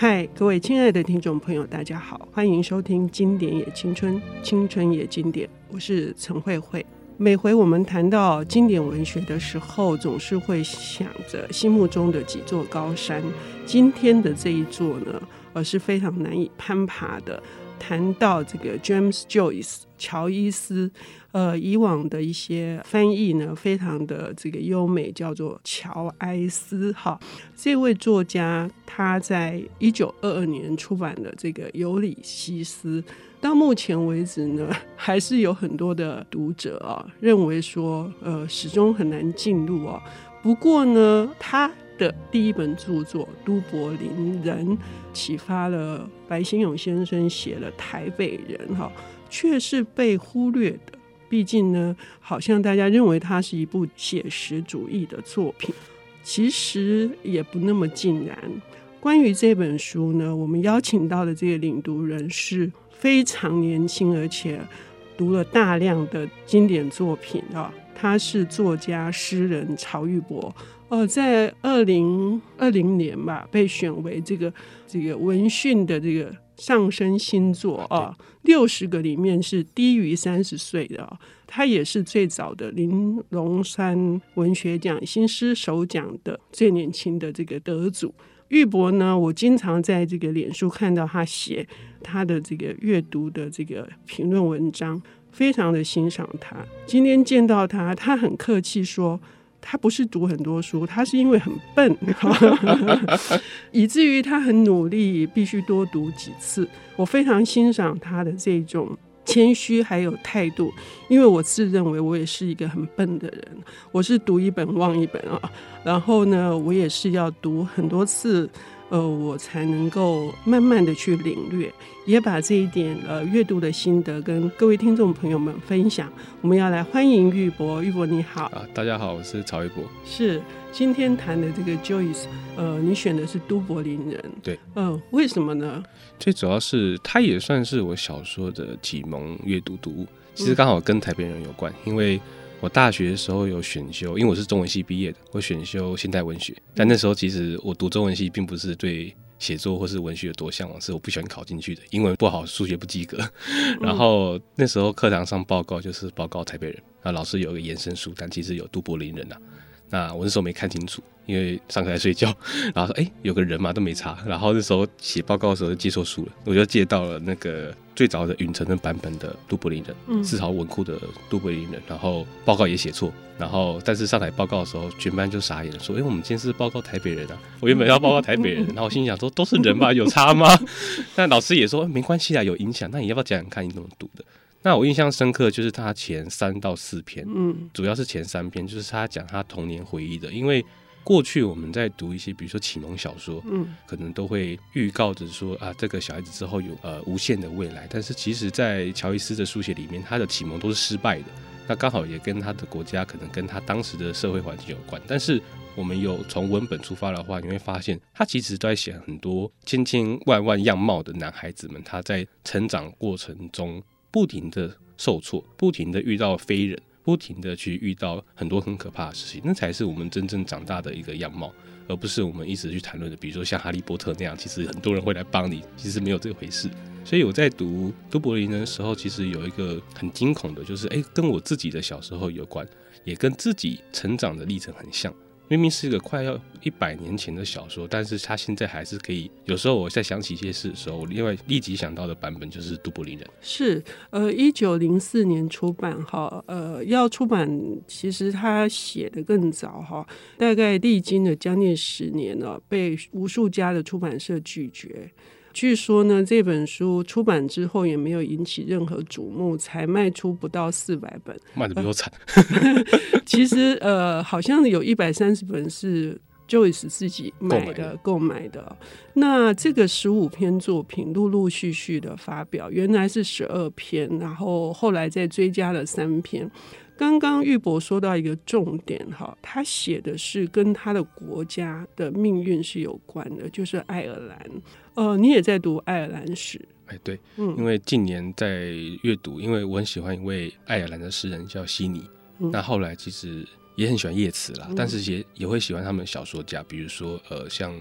嗨，各位亲爱的听众朋友，大家好，欢迎收听《经典也青春，青春也经典》，我是陈慧慧。每回我们谈到经典文学的时候，总是会想着心目中的几座高山。今天的这一座呢，而是非常难以攀爬的。谈到这个 James Joyce 乔伊斯，呃，以往的一些翻译呢，非常的这个优美，叫做乔埃斯哈。这位作家他在一九二二年出版的这个《尤里西斯》，到目前为止呢，还是有很多的读者啊认为说，呃，始终很难进入啊。不过呢，他的第一本著作《都柏林人》启发了白先勇先生写了《台北人》哈，却是被忽略的。毕竟呢，好像大家认为它是一部写实主义的作品，其实也不那么尽然。关于这本书呢，我们邀请到的这个领读人是非常年轻，而且读了大量的经典作品啊。他是作家、诗人曹玉博。呃，在二零二零年吧，被选为这个这个文讯的这个上升星座啊，六十个里面是低于三十岁的啊。他也是最早的玲珑山文学奖新诗首奖的最年轻的这个得主。玉博呢，我经常在这个脸书看到他写他的这个阅读的这个评论文章。非常的欣赏他。今天见到他，他很客气说，他不是读很多书，他是因为很笨，以至于他很努力，必须多读几次。我非常欣赏他的这种谦虚还有态度，因为我自认为我也是一个很笨的人，我是读一本忘一本啊。然后呢，我也是要读很多次。呃，我才能够慢慢的去领略，也把这一点呃阅读的心得跟各位听众朋友们分享。我们要来欢迎玉博，玉博你好啊，大家好，我是曹玉博。是今天谈的这个 Joyce，呃，你选的是都柏林人，对，嗯、呃，为什么呢？最主要是他也算是我小说的启蒙阅读读物，其实刚好跟台北人有关，嗯、因为。我大学的时候有选修，因为我是中文系毕业的，我选修现代文学。但那时候其实我读中文系，并不是对写作或是文学有多向往，是我不喜欢考进去的，英文不好，数学不及格。然后那时候课堂上报告就是报告台北人，啊，老师有一个延伸书，单其实有杜柏林人呐、啊。那我那时候没看清楚，因为上课在睡觉，然后说哎、欸，有个人嘛都没查，然后那时候写报告的时候就借错书了，我就借到了那个最早的允承的版本的都柏林人，自嘲文库的都柏林人，然后报告也写错，然后但是上台报告的时候，全班就傻眼了，说哎、欸，我们今天是报告台北人啊，我原本要报告台北人，然后我心想说都是人嘛，有差吗？但老师也说没关系啊，有影响，那你要不要讲讲看你怎么读的？那我印象深刻就是他前三到四篇，嗯，主要是前三篇，就是他讲他童年回忆的。因为过去我们在读一些，比如说启蒙小说，嗯，可能都会预告着说啊，这个小孩子之后有呃无限的未来。但是其实，在乔伊斯的书写里面，他的启蒙都是失败的。那刚好也跟他的国家，可能跟他当时的社会环境有关。但是我们有从文本出发的话，你会发现他其实都在写很多千千万万样貌的男孩子们，他在成长过程中。不停的受挫，不停的遇到非人，不停的去遇到很多很可怕的事情，那才是我们真正长大的一个样貌，而不是我们一直去谈论的，比如说像哈利波特那样，其实很多人会来帮你，其实没有这回事。所以我在读都柏林的时候，其实有一个很惊恐的，就是哎，跟我自己的小时候有关，也跟自己成长的历程很像。明明是一个快要一百年前的小说，但是他现在还是可以。有时候我在想起一些事的时候，我另外立即想到的版本就是《杜柏林人》。是，呃，一九零四年出版哈，呃，要出版，其实他写的更早哈，大概历经了将近十年了，被无数家的出版社拒绝。据说呢，这本书出版之后也没有引起任何瞩目，才卖出不到四百本，卖的比较惨。其实呃，好像有一百三十本是 Joyce 自己买的购买的。那这个十五篇作品陆陆续续的发表，原来是十二篇，然后后来再追加了三篇。刚刚玉博说到一个重点哈，他写的是跟他的国家的命运是有关的，就是爱尔兰。呃，你也在读爱尔兰史？哎，对，嗯，因为近年在阅读，因为我很喜欢一位爱尔兰的诗人叫悉尼，嗯，那后来其实也很喜欢叶慈啦，嗯，但是也也会喜欢他们小说家，比如说呃，像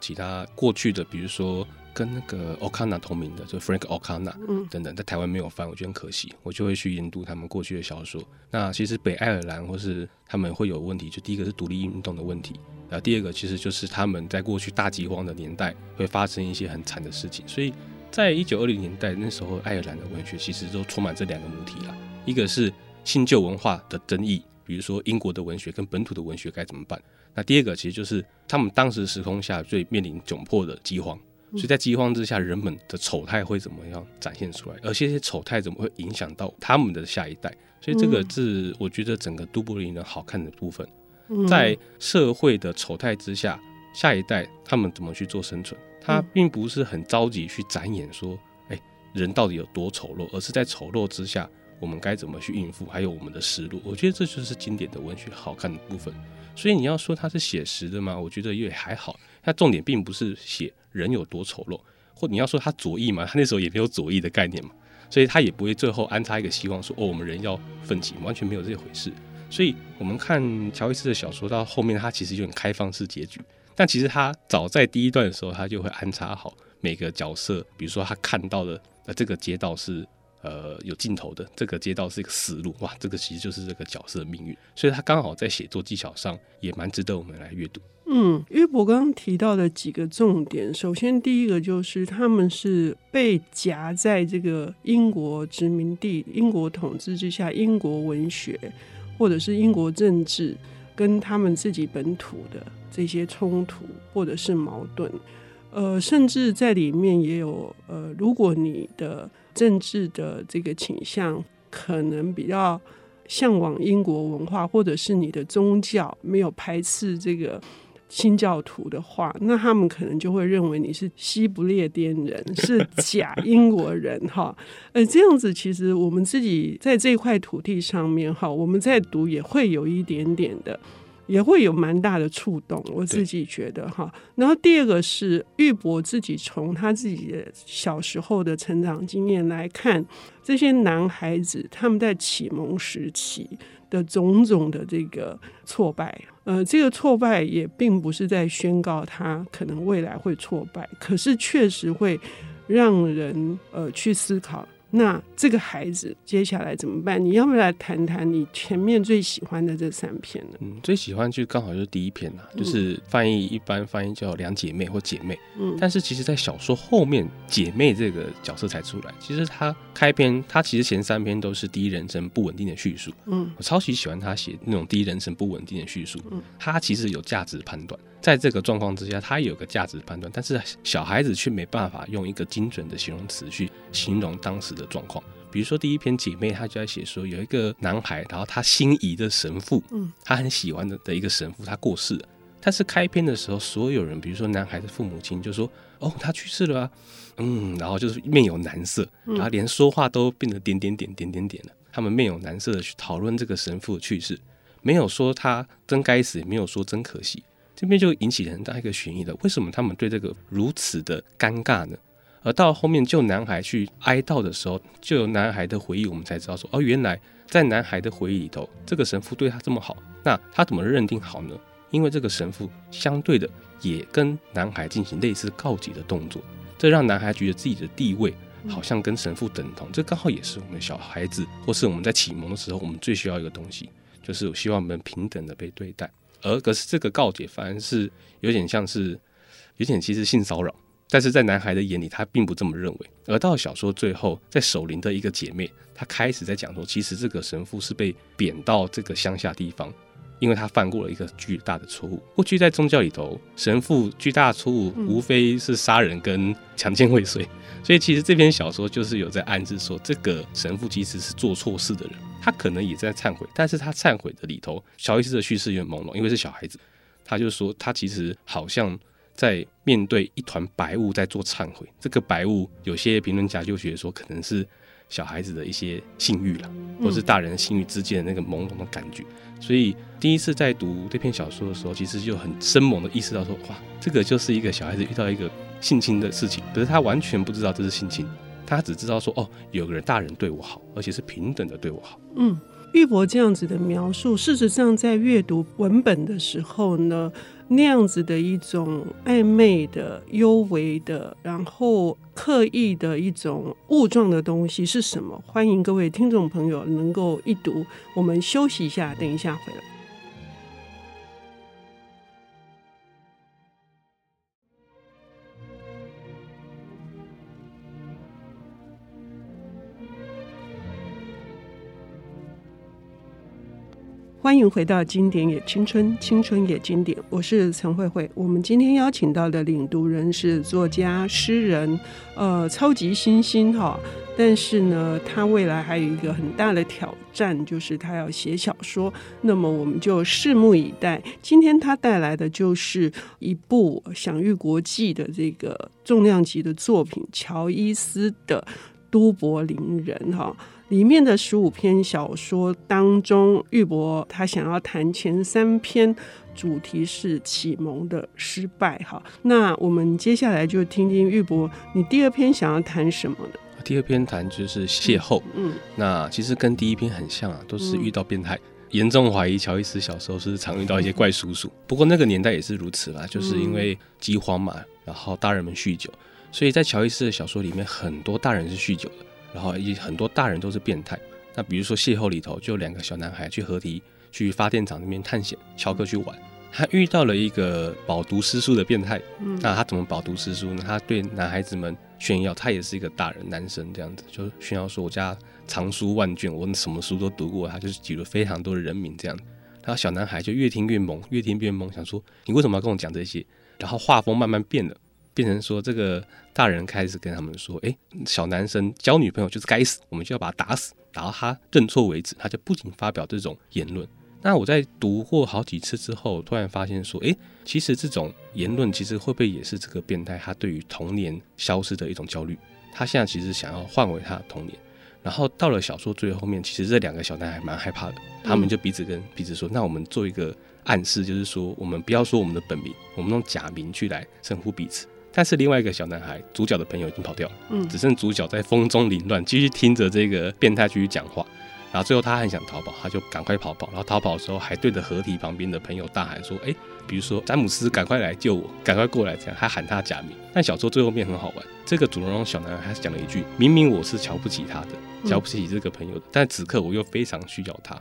其他过去的，比如说跟那个 O'Connor 同名的，就 Frank O'Connor 等等，在台湾没有翻，我觉得很可惜，我就会去研读他们过去的小说。那其实北爱尔兰或是他们会有问题，就第一个是独立运动的问题，然后第二个其实就是他们在过去大饥荒的年代会发生一些很惨的事情，所以在一九二零年代那时候，爱尔兰的文学其实都充满这两个母体了，一个是新旧文化的争议。比如说英国的文学跟本土的文学该怎么办？那第二个其实就是他们当时时空下最面临窘迫的饥荒，所以在饥荒之下，人们的丑态会怎么样展现出来？而这些丑态怎么会影响到他们的下一代？所以这个是我觉得整个都柏林人好看的部分，在社会的丑态之下，下一代他们怎么去做生存？他并不是很着急去展演说，哎，人到底有多丑陋，而是在丑陋之下。我们该怎么去应付？还有我们的思路，我觉得这就是经典的文学好看的部分。所以你要说它是写实的吗？我觉得也还好。它重点并不是写人有多丑陋，或你要说他左翼嘛，他那时候也没有左翼的概念嘛，所以他也不会最后安插一个希望说哦，我们人要奋起，完全没有这回事。所以我们看乔伊斯的小说到后面，他其实有点开放式结局，但其实他早在第一段的时候，他就会安插好每个角色，比如说他看到的呃这个街道是。呃，有尽头的这个街道是一个死路，哇，这个其实就是这个角色的命运，所以他刚好在写作技巧上也蛮值得我们来阅读。嗯，驭博刚刚提到的几个重点，首先第一个就是他们是被夹在这个英国殖民地、英国统治之下，英国文学或者是英国政治跟他们自己本土的这些冲突或者是矛盾，呃，甚至在里面也有呃，如果你的政治的这个倾向可能比较向往英国文化，或者是你的宗教没有排斥这个新教徒的话，那他们可能就会认为你是西不列颠人，是 假英国人哈。呃，这样子其实我们自己在这块土地上面哈，我们在读也会有一点点的。也会有蛮大的触动，我自己觉得哈。然后第二个是玉博自己从他自己的小时候的成长经验来看，这些男孩子他们在启蒙时期的种种的这个挫败，呃，这个挫败也并不是在宣告他可能未来会挫败，可是确实会让人呃去思考。那这个孩子接下来怎么办？你要不要来谈谈你前面最喜欢的这三篇呢？嗯，最喜欢就刚好就是第一篇啦，就是翻译一般翻译叫两姐妹或姐妹。嗯，但是其实，在小说后面，姐妹这个角色才出来。其实他开篇，他其实前三篇都是第一人称不稳定的叙述。嗯，我超级喜欢他写那种第一人称不稳定的叙述。嗯，他其实有价值判断。在这个状况之下，他有个价值判断，但是小孩子却没办法用一个精准的形容词去形容当时的状况。比如说第一篇姐妹，她就在写说有一个男孩，然后他心仪的神父，嗯，他很喜欢的的一个神父，他过世了。但是开篇的时候，所有人，比如说男孩的父母亲，就说：“哦，他去世了啊，嗯，然后就是面有难色，然后连说话都变得点点点点点点了。他们面有难色的去讨论这个神父的去世，没有说他真该死，也没有说真可惜。”这边就引起很大一个悬疑了，为什么他们对这个如此的尴尬呢？而到后面救男孩去哀悼的时候，就有男孩的回忆，我们才知道说，哦，原来在男孩的回忆里头，这个神父对他这么好，那他怎么认定好呢？因为这个神父相对的也跟男孩进行类似告解的动作，这让男孩觉得自己的地位好像跟神父等同，这刚好也是我们小孩子或是我们在启蒙的时候，我们最需要一个东西，就是我希望我们平等的被对待。而可是这个告解反而是有点像是有点其实性骚扰，但是在男孩的眼里他并不这么认为。而到小说最后，在守灵的一个姐妹，她开始在讲说，其实这个神父是被贬到这个乡下地方，因为他犯过了一个巨大的错误。过去在宗教里头，神父巨大的错误无非是杀人跟强奸未遂，所以其实这篇小说就是有在暗示说，这个神父其实是做错事的人。他可能也在忏悔，但是他忏悔的里头，小意思的叙事有点朦胧，因为是小孩子，他就说他其实好像在面对一团白雾在做忏悔。这个白雾，有些评论家就觉得说，可能是小孩子的一些性欲了，或是大人性欲之间的那个朦胧的感觉。所以第一次在读这篇小说的时候，其实就很生猛的意识到说，哇，这个就是一个小孩子遇到一个性侵的事情，可是他完全不知道这是性侵。他只知道说，哦，有个人大人对我好，而且是平等的对我好。嗯，玉博这样子的描述，事实上在阅读文本的时候呢，那样子的一种暧昧的、幽微的，然后刻意的一种物状的东西是什么？欢迎各位听众朋友能够一读。我们休息一下，等一下回来。欢迎回到《经典也青春，青春也经典》。我是陈慧慧。我们今天邀请到的领读人是作家、诗人，呃，超级新星哈。但是呢，他未来还有一个很大的挑战，就是他要写小说。那么我们就拭目以待。今天他带来的就是一部享誉国际的这个重量级的作品——乔伊斯的《都柏林人》哈。里面的十五篇小说当中，玉博他想要谈前三篇，主题是启蒙的失败。哈，那我们接下来就听听玉博，你第二篇想要谈什么呢？第二篇谈就是邂逅。嗯，嗯，那其实跟第一篇很像啊，都是遇到变态。严、嗯、重怀疑乔伊斯小时候是常遇到一些怪叔叔。不过那个年代也是如此啦，就是因为饥荒嘛，然后大人们酗酒，所以在乔伊斯的小说里面，很多大人是酗酒的。然后也很多大人都是变态。那比如说《邂逅》里头就有两个小男孩去河堤去发电厂那边探险，乔克去玩。他遇到了一个饱读诗书的变态。嗯，那他怎么饱读诗书呢？他对男孩子们炫耀，他也是一个大人男生这样子，就炫耀说我家藏书万卷，我什么书都读过。他就是举了非常多的人名这样。然后小男孩就越听越懵，越听越懵，想说你为什么要跟我讲这些？然后画风慢慢变了。变成说，这个大人开始跟他们说：“哎，小男生交女朋友就是该死，我们就要把他打死，打到他认错为止。”他就不仅发表这种言论。那我在读过好几次之后，突然发现说：“哎，其实这种言论其实会不会也是这个变态他对于童年消失的一种焦虑？他现在其实想要换回他的童年。然后到了小说最后面，其实这两个小男孩蛮害怕的，他们就彼此跟彼此说：‘那我们做一个暗示，就是说我们不要说我们的本名，我们用假名去来称呼彼此。’”但是另外一个小男孩，主角的朋友已经跑掉了，嗯，只剩主角在风中凌乱，继续听着这个变态继续讲话。然后最后他很想逃跑，他就赶快跑跑。然后逃跑的时候还对着河堤旁边的朋友大喊说：“哎，比如说詹姆斯，赶快来救我，赶快过来！”这样还喊他假名。但小说最后面很好玩，这个主人公小男孩还讲了一句：“明明我是瞧不起他的，瞧不起这个朋友的，但此刻我又非常需要他。”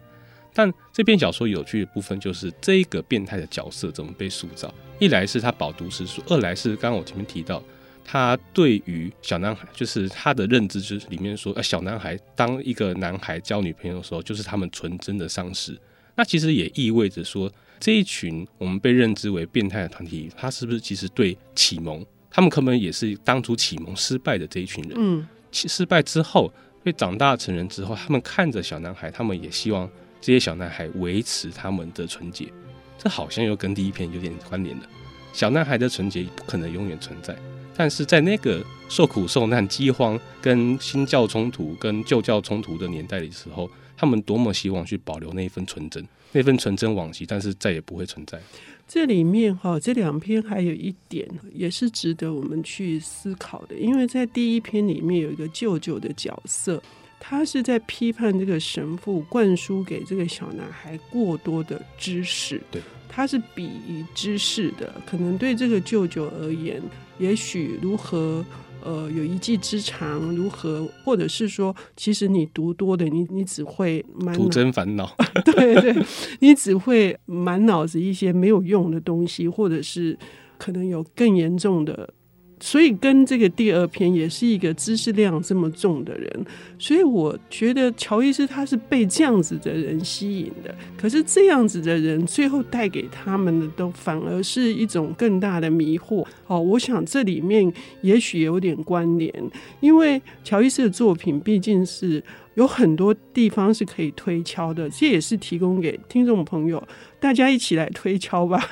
但这篇小说有趣的部分就是这一个变态的角色怎么被塑造。一来是他饱读诗书，二来是刚刚我前面提到，他对于小男孩，就是他的认知就是里面说，呃，小男孩当一个男孩交女朋友的时候，就是他们纯真的丧失。那其实也意味着说，这一群我们被认知为变态的团体，他是不是其实对启蒙，他们可能也是当初启蒙失败的这一群人。嗯，失败之后，被长大成人之后，他们看着小男孩，他们也希望。这些小男孩维持他们的纯洁，这好像又跟第一篇有点关联了。小男孩的纯洁不可能永远存在，但是在那个受苦受难、饥荒、跟新教冲突、跟旧教冲突的年代的时候，他们多么希望去保留那一份纯真，那份纯真往昔，但是再也不会存在。这里面哈，这两篇还有一点也是值得我们去思考的，因为在第一篇里面有一个舅舅的角色。他是在批判这个神父灌输给这个小男孩过多的知识，对，他是鄙夷知识的。可能对这个舅舅而言，也许如何呃有一技之长，如何或者是说，其实你读多的，你你只会满徒增烦恼，对对，你只会满脑子一些没有用的东西，或者是可能有更严重的。所以跟这个第二篇也是一个知识量这么重的人，所以我觉得乔伊斯他是被这样子的人吸引的。可是这样子的人最后带给他们的都反而是一种更大的迷惑。哦，我想这里面也许有点关联，因为乔伊斯的作品毕竟是。有很多地方是可以推敲的，这也是提供给听众朋友，大家一起来推敲吧。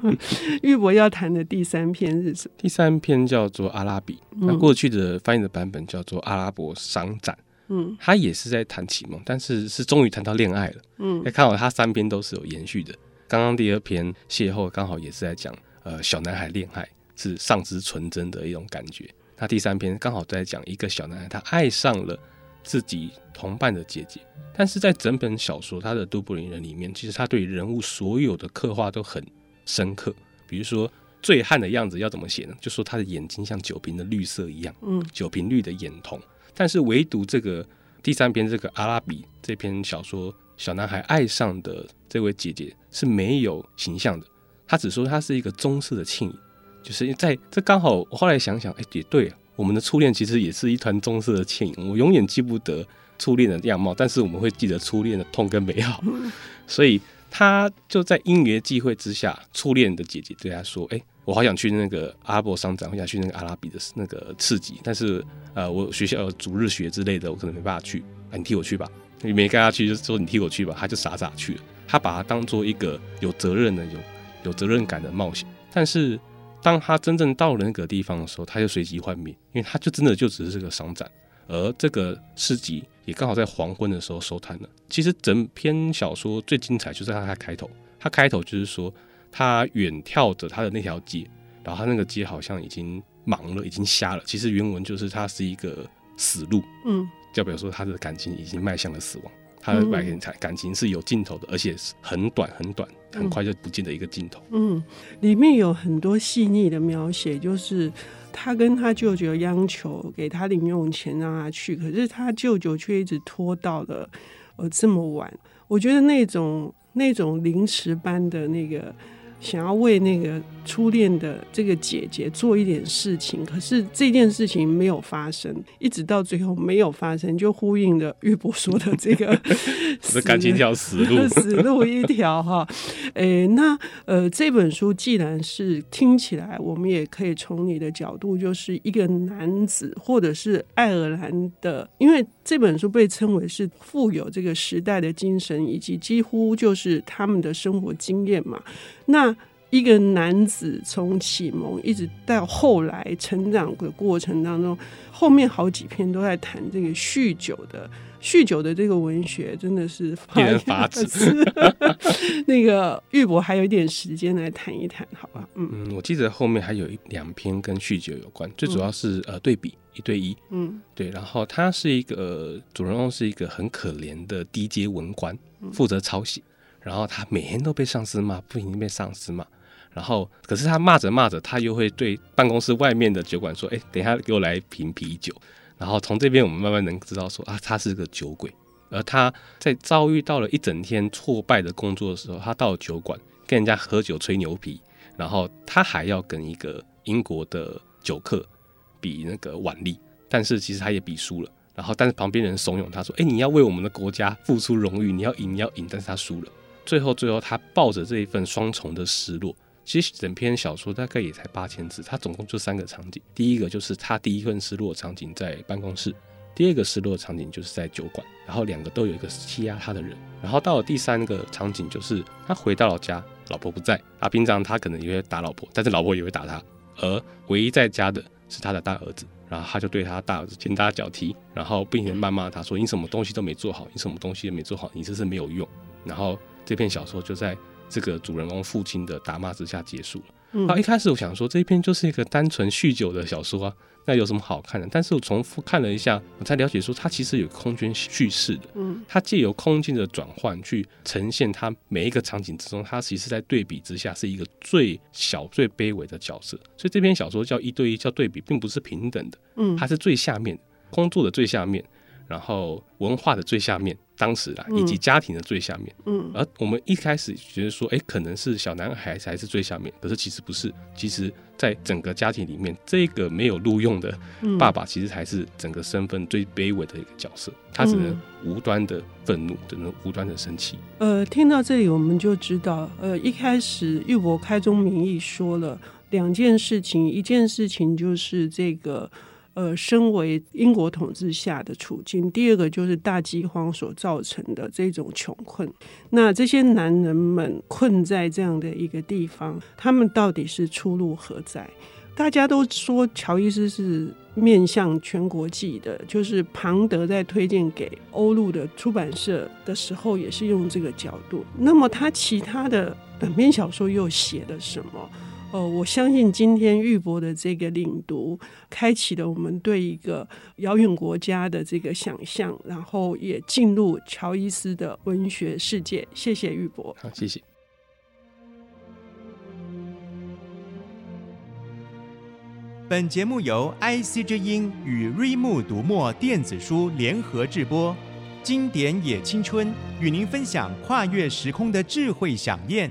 玉博要谈的第三篇是什么？第三篇叫做《阿拉比》，那过去的翻译的版本叫做《阿拉伯商展》。嗯，他也是在谈启蒙，但是是终于谈到恋爱了。嗯，看好他三篇都是有延续的。刚刚第二篇邂逅刚好也是在讲，呃，小男孩恋爱是丧失纯真的一种感觉。那第三篇刚好在讲一个小男孩他爱上了。自己同伴的姐姐。但是在整本小说，他的都柏林人里面，其实他对人物所有的刻画都很深刻。比如说醉汉的样子要怎么写呢？就说他的眼睛像酒瓶的绿色一样，嗯，酒瓶绿的眼瞳。但是唯独这个第三篇这个阿拉比这篇小说，小男孩爱上的这位姐姐是没有形象的，他只说她是一个棕色的倩影，就是在这刚好我后来想想，哎，也对，我们的初恋其实也是一团棕色的倩影，我永远记不得。初恋的样貌，但是我们会记得初恋的痛跟美好，所以他就在因缘际会之下，初恋的姐姐对他说：“哎、欸，我好想去那个阿伯商展，我想去那个阿拉比的那个刺激，但是呃，我学校有主日学之类的，我可能没办法去，啊、你替我去吧。你没跟他去，就说你替我去吧。他就傻傻去了，他把它当做一个有责任的、有有责任感的冒险。但是当他真正到了那个地方的时候，他就随即幻灭，因为他就真的就只是这个商展。”而这个市集也刚好在黄昏的时候收摊了。其实整篇小说最精彩就是在它开头，它开头就是说他远眺着他的那条街，然后他那个街好像已经盲了，已经瞎了。其实原文就是他是一个死路，嗯，就比如说他的感情已经迈向了死亡，他的感情感情是有尽头的，而且是很短很短，很快就不见的一个尽头。嗯，里面有很多细腻的描写，就是。他跟他舅舅央求给他零用钱让他去，可是他舅舅却一直拖到了呃这么晚。我觉得那种那种临时般的那个。想要为那个初恋的这个姐姐做一点事情，可是这件事情没有发生，一直到最后没有发生，就呼应了玉博说的这个 死感情条死路，死路一条哈。诶，那呃，这本书既然是听起来，我们也可以从你的角度，就是一个男子或者是爱尔兰的，因为这本书被称为是富有这个时代的精神，以及几乎就是他们的生活经验嘛。那一个男子从启蒙一直到后来成长的过程当中，后面好几篇都在谈这个酗酒的酗酒的这个文学，真的是令人发指。那个玉博还有一点时间来谈一谈，好吧？嗯嗯，我记得后面还有一两篇跟酗酒有关，最主要是、嗯、呃对比一对一，嗯，对，然后他是一个、呃、主人公是一个很可怜的低阶文官，负责抄写。然后他每天都被上司骂，不停被上司骂。然后，可是他骂着骂着，他又会对办公室外面的酒馆说：“哎，等一下给我来一瓶啤酒。”然后从这边我们慢慢能知道说啊，他是个酒鬼。而他在遭遇到了一整天挫败的工作的时候，他到了酒馆跟人家喝酒吹牛皮，然后他还要跟一个英国的酒客比那个腕力，但是其实他也比输了。然后，但是旁边人怂恿他说：“哎，你要为我们的国家付出荣誉，你要赢，你要赢。”但是他输了。最后，最后，他抱着这一份双重的失落。其实整篇小说大概也才八千字，他总共就三个场景。第一个就是他第一份失落场景在办公室，第二个失落场景就是在酒馆，然后两个都有一个欺压他的人。然后到了第三个场景，就是他回到了家，老婆不在。啊，平常他可能也会打老婆，但是老婆也会打他。而唯一在家的是他的大儿子，然后他就对他大儿子拳打脚踢，然后并且谩骂他说：“你什么东西都没做好，你什么东西都没做好，你这是没有用。”然后。这篇小说就在这个主人公父亲的打骂之下结束了。嗯，啊，一开始我想说这一篇就是一个单纯酗酒的小说啊，那有什么好看的？但是我重复看了一下，我才了解说它其实有空间叙事的。嗯，它借由空间的转换去呈现它每一个场景之中，它其实在对比之下是一个最小、最卑微的角色。所以这篇小说叫一对一，叫对比，并不是平等的。嗯，它是最下面工作的最下面。然后文化的最下面，当时啦，以及家庭的最下面，嗯，而我们一开始觉得说，哎，可能是小男孩才是最下面，可是其实不是，其实在整个家庭里面，这个没有录用的爸爸，其实才是整个身份最卑微的一个角色，他只能无端的愤怒，只能无端的生气。呃，听到这里，我们就知道，呃，一开始玉博开宗明义说了两件事情，一件事情就是这个。呃，身为英国统治下的处境，第二个就是大饥荒所造成的这种穷困。那这些男人们困在这样的一个地方，他们到底是出路何在？大家都说乔伊斯是面向全国际的，就是庞德在推荐给欧陆的出版社的时候，也是用这个角度。那么他其他的短篇小说又写了什么？呃，我相信今天玉博的这个领读，开启了我们对一个遥远国家的这个想象，然后也进入乔伊斯的文学世界。谢谢玉博，好，谢谢。本节目由 IC 之音与瑞木读墨电子书联合制播，经典也青春与您分享跨越时空的智慧饗宴。